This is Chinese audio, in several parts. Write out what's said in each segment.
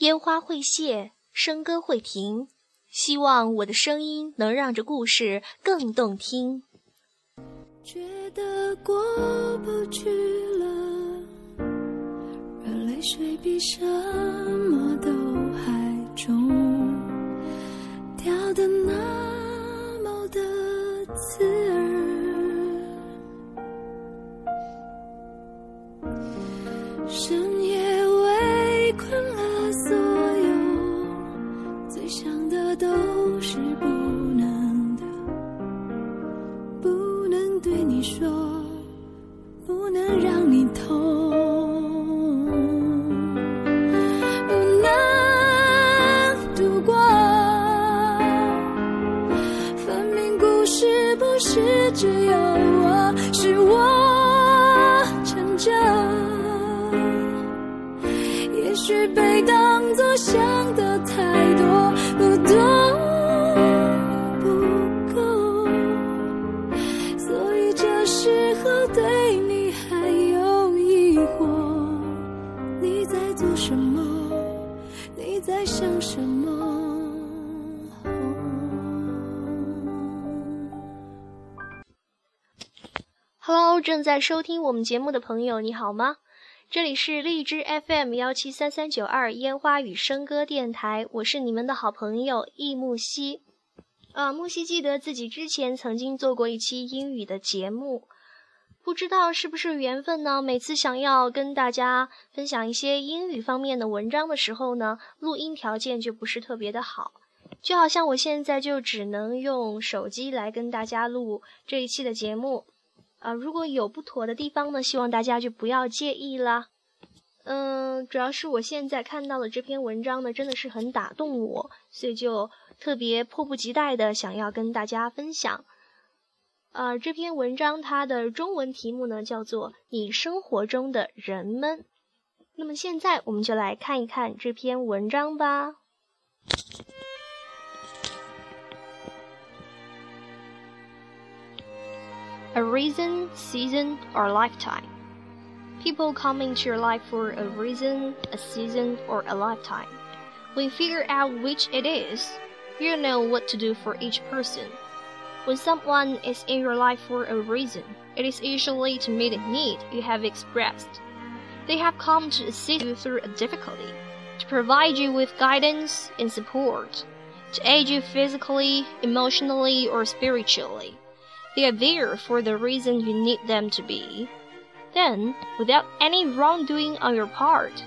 烟花会谢，笙歌会停，希望我的声音能让这故事更动听。觉得过不去了，让泪水比什么都还重，掉的那么的刺耳，许被当作想的太多，不多不够。所以这时候对你还有疑惑，你在做什么？你在想什么？Hello，正在收听我们节目的朋友，你好吗？这里是荔枝 FM 幺七三三九二烟花与笙歌电台，我是你们的好朋友易木兮。啊，木兮记得自己之前曾经做过一期英语的节目，不知道是不是缘分呢？每次想要跟大家分享一些英语方面的文章的时候呢，录音条件就不是特别的好，就好像我现在就只能用手机来跟大家录这一期的节目。啊，如果有不妥的地方呢，希望大家就不要介意啦。嗯，主要是我现在看到的这篇文章呢，真的是很打动我，所以就特别迫不及待的想要跟大家分享。呃，这篇文章它的中文题目呢叫做《你生活中的人们》。那么现在我们就来看一看这篇文章吧。A reason, season, or lifetime. People come into your life for a reason, a season, or a lifetime. When you figure out which it is, you know what to do for each person. When someone is in your life for a reason, it is usually to meet a need you have expressed. They have come to assist you through a difficulty, to provide you with guidance and support, to aid you physically, emotionally, or spiritually. They are there for the reason you need them to be. Then, without any wrongdoing on your part,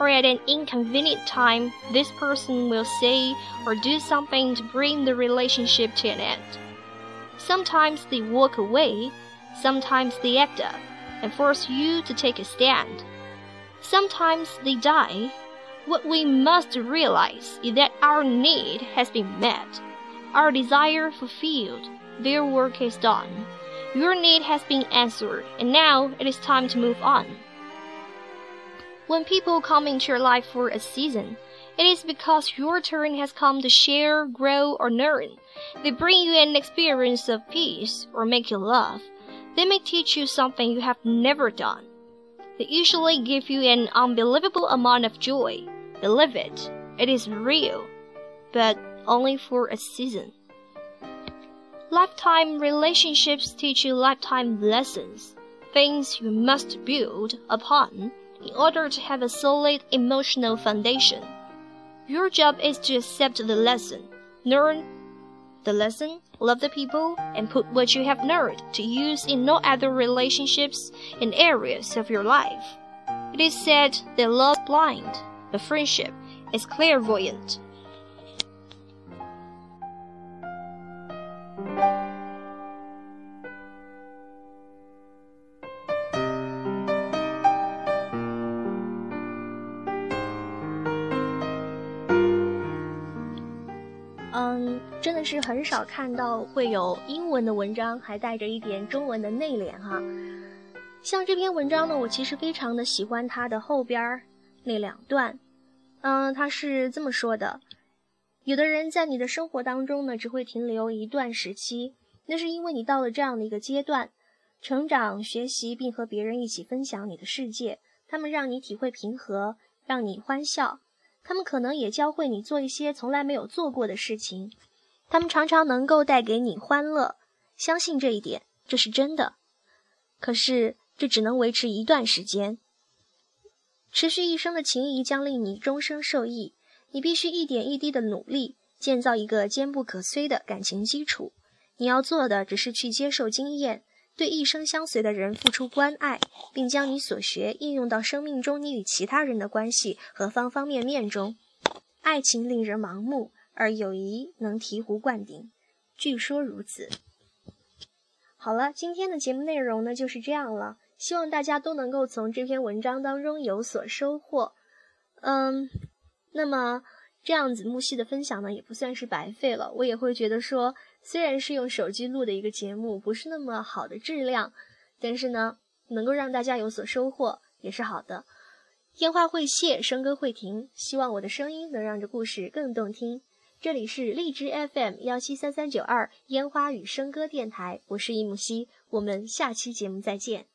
or at an inconvenient time, this person will say or do something to bring the relationship to an end. Sometimes they walk away, sometimes they act up and force you to take a stand. Sometimes they die. What we must realize is that our need has been met, our desire fulfilled, their work is done. Your need has been answered, and now it is time to move on. When people come into your life for a season, it is because your turn has come to share, grow, or learn. They bring you an experience of peace or make you laugh. They may teach you something you have never done. They usually give you an unbelievable amount of joy. Believe it, it is real, but only for a season. Lifetime relationships teach you lifetime lessons, things you must build upon in order to have a solid emotional foundation. Your job is to accept the lesson, learn the lesson, love the people, and put what you have learned to use in no other relationships in areas of your life. It is said that love is blind, but friendship is clairvoyant. 嗯，真的是很少看到会有英文的文章还带着一点中文的内敛哈。像这篇文章呢，我其实非常的喜欢它的后边儿那两段。嗯，他是这么说的：有的人在你的生活当中呢，只会停留一段时期，那是因为你到了这样的一个阶段，成长、学习，并和别人一起分享你的世界。他们让你体会平和，让你欢笑。他们可能也教会你做一些从来没有做过的事情。他们常常能够带给你欢乐，相信这一点，这是真的。可是这只能维持一段时间，持续一生的情谊将令你终生受益。你必须一点一滴的努力，建造一个坚不可摧的感情基础。你要做的只是去接受经验。对一生相随的人付出关爱，并将你所学应用到生命中你与其他人的关系和方方面面中。爱情令人盲目，而友谊能醍醐灌顶。据说如此。好了，今天的节目内容呢就是这样了。希望大家都能够从这篇文章当中有所收获。嗯，那么这样子木西的分享呢也不算是白费了。我也会觉得说。虽然是用手机录的一个节目，不是那么好的质量，但是呢，能够让大家有所收获也是好的。烟花会谢，笙歌会停，希望我的声音能让这故事更动听。这里是荔枝 FM 幺七三三九二烟花与笙歌电台，我是易木希，我们下期节目再见。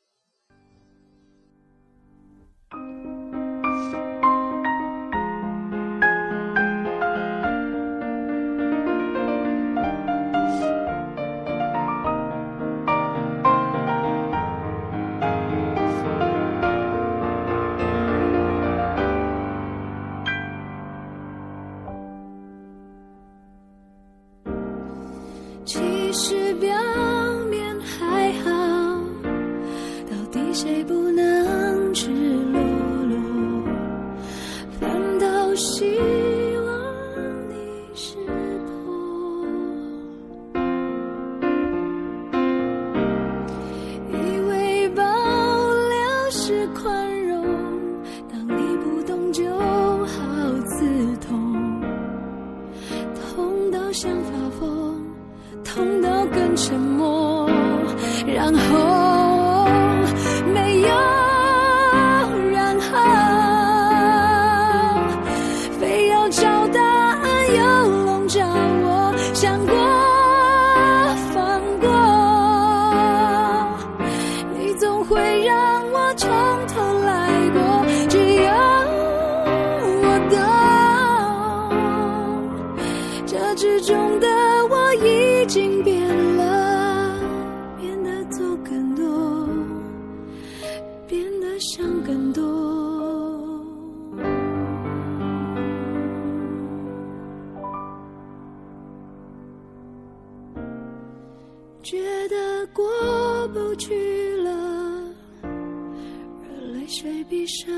觉得过不去了，热泪水比什